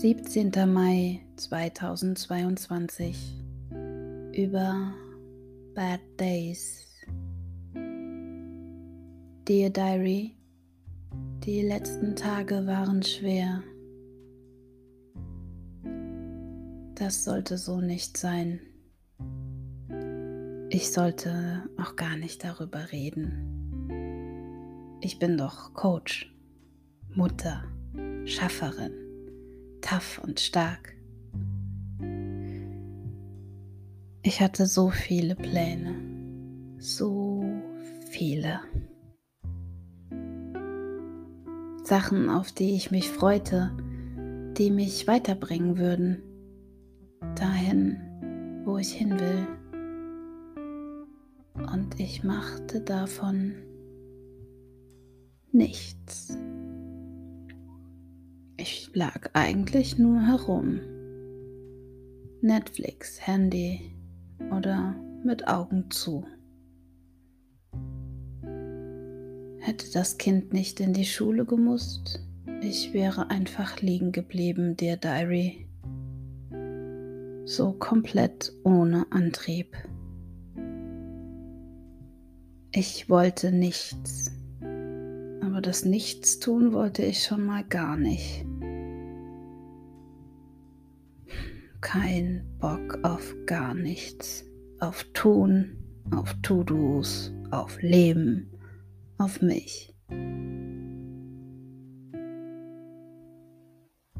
Siebzehnter Mai 2022 über Bad Days. Dear Diary, die letzten Tage waren schwer. Das sollte so nicht sein. Ich sollte auch gar nicht darüber reden. Ich bin doch Coach, Mutter, Schafferin, tough und stark. Ich hatte so viele Pläne, so viele. Sachen, auf die ich mich freute, die mich weiterbringen würden, dahin, wo ich hin will. Und ich machte davon nichts. Ich lag eigentlich nur herum. Netflix, Handy oder mit Augen zu. Hätte das Kind nicht in die Schule gemusst, ich wäre einfach liegen geblieben, der Diary. So komplett ohne Antrieb. Ich wollte nichts, aber das Nichtstun wollte ich schon mal gar nicht. Kein Bock auf gar nichts, auf Tun, auf To-Dos, auf Leben auf mich.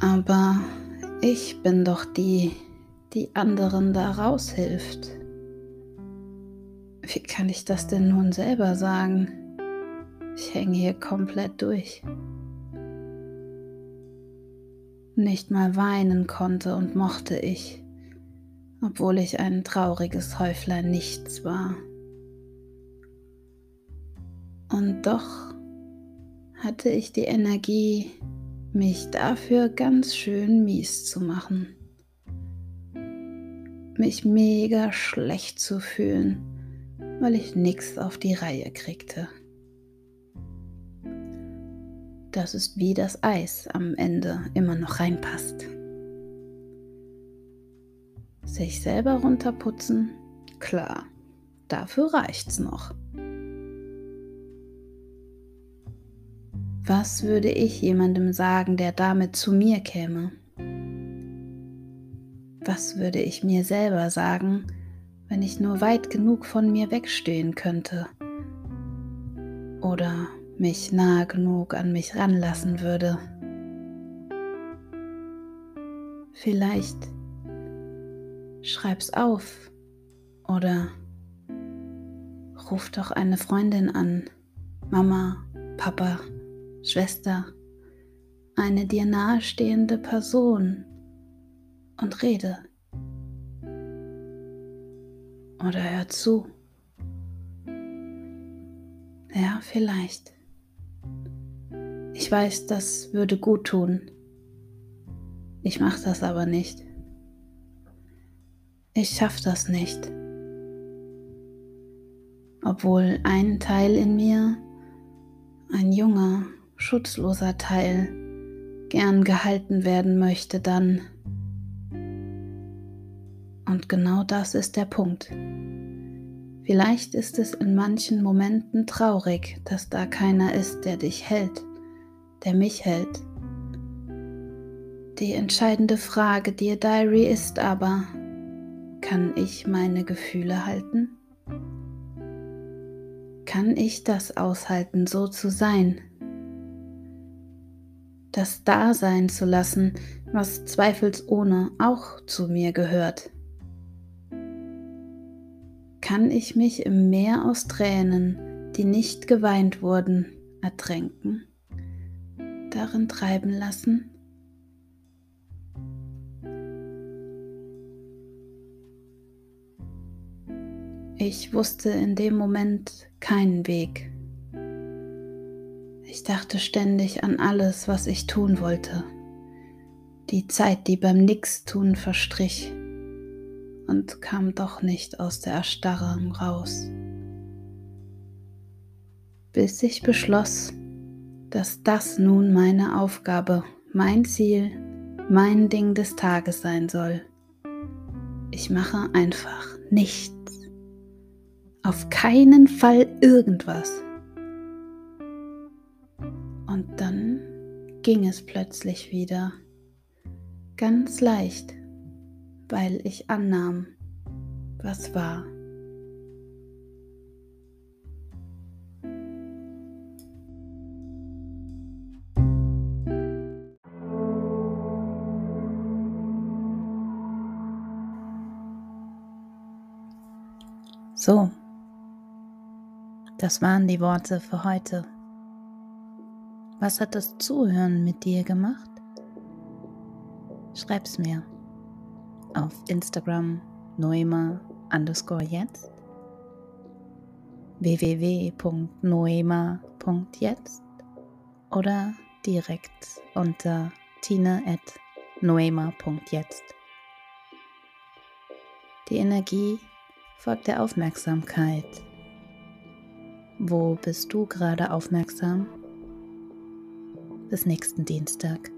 Aber ich bin doch die, die anderen da raushilft. Wie kann ich das denn nun selber sagen? Ich hänge hier komplett durch. Nicht mal weinen konnte und mochte ich, obwohl ich ein trauriges Häuflein nichts war. Und doch hatte ich die Energie, mich dafür ganz schön mies zu machen. Mich mega schlecht zu fühlen, weil ich nichts auf die Reihe kriegte. Das ist wie das Eis am Ende immer noch reinpasst. Sich selber runterputzen, klar, dafür reicht's noch. Was würde ich jemandem sagen, der damit zu mir käme? Was würde ich mir selber sagen, wenn ich nur weit genug von mir wegstehen könnte? Oder mich nahe genug an mich ranlassen würde? Vielleicht schreib's auf oder ruf doch eine Freundin an, Mama, Papa, Schwester, eine dir nahestehende Person und rede. Oder hör zu. Ja, vielleicht. Ich weiß, das würde gut tun. Ich mache das aber nicht. Ich schaffe das nicht. Obwohl ein Teil in mir, ein junger, schutzloser Teil gern gehalten werden möchte, dann. Und genau das ist der Punkt. Vielleicht ist es in manchen Momenten traurig, dass da keiner ist, der dich hält, der mich hält. Die entscheidende Frage, dir Diary, ist aber, kann ich meine Gefühle halten? Kann ich das aushalten, so zu sein, das da sein zu lassen, was zweifelsohne auch zu mir gehört. kann ich mich im Meer aus Tränen, die nicht geweint wurden, ertränken, darin treiben lassen? Ich wusste in dem Moment keinen Weg. Ich dachte ständig an alles, was ich tun wollte. Die Zeit, die beim Nichtstun verstrich und kam doch nicht aus der Erstarrung raus. Bis ich beschloss, dass das nun meine Aufgabe, mein Ziel, mein Ding des Tages sein soll. Ich mache einfach nichts. Auf keinen Fall irgendwas. Und dann ging es plötzlich wieder. Ganz leicht, weil ich annahm, was war. So, das waren die Worte für heute. Was hat das Zuhören mit dir gemacht? Schreib's mir auf Instagram noema underscore jetzt www.noema.jetzt oder direkt unter tine.noema.jetzt. Die Energie folgt der Aufmerksamkeit wo bist du gerade aufmerksam? Bis nächsten Dienstag.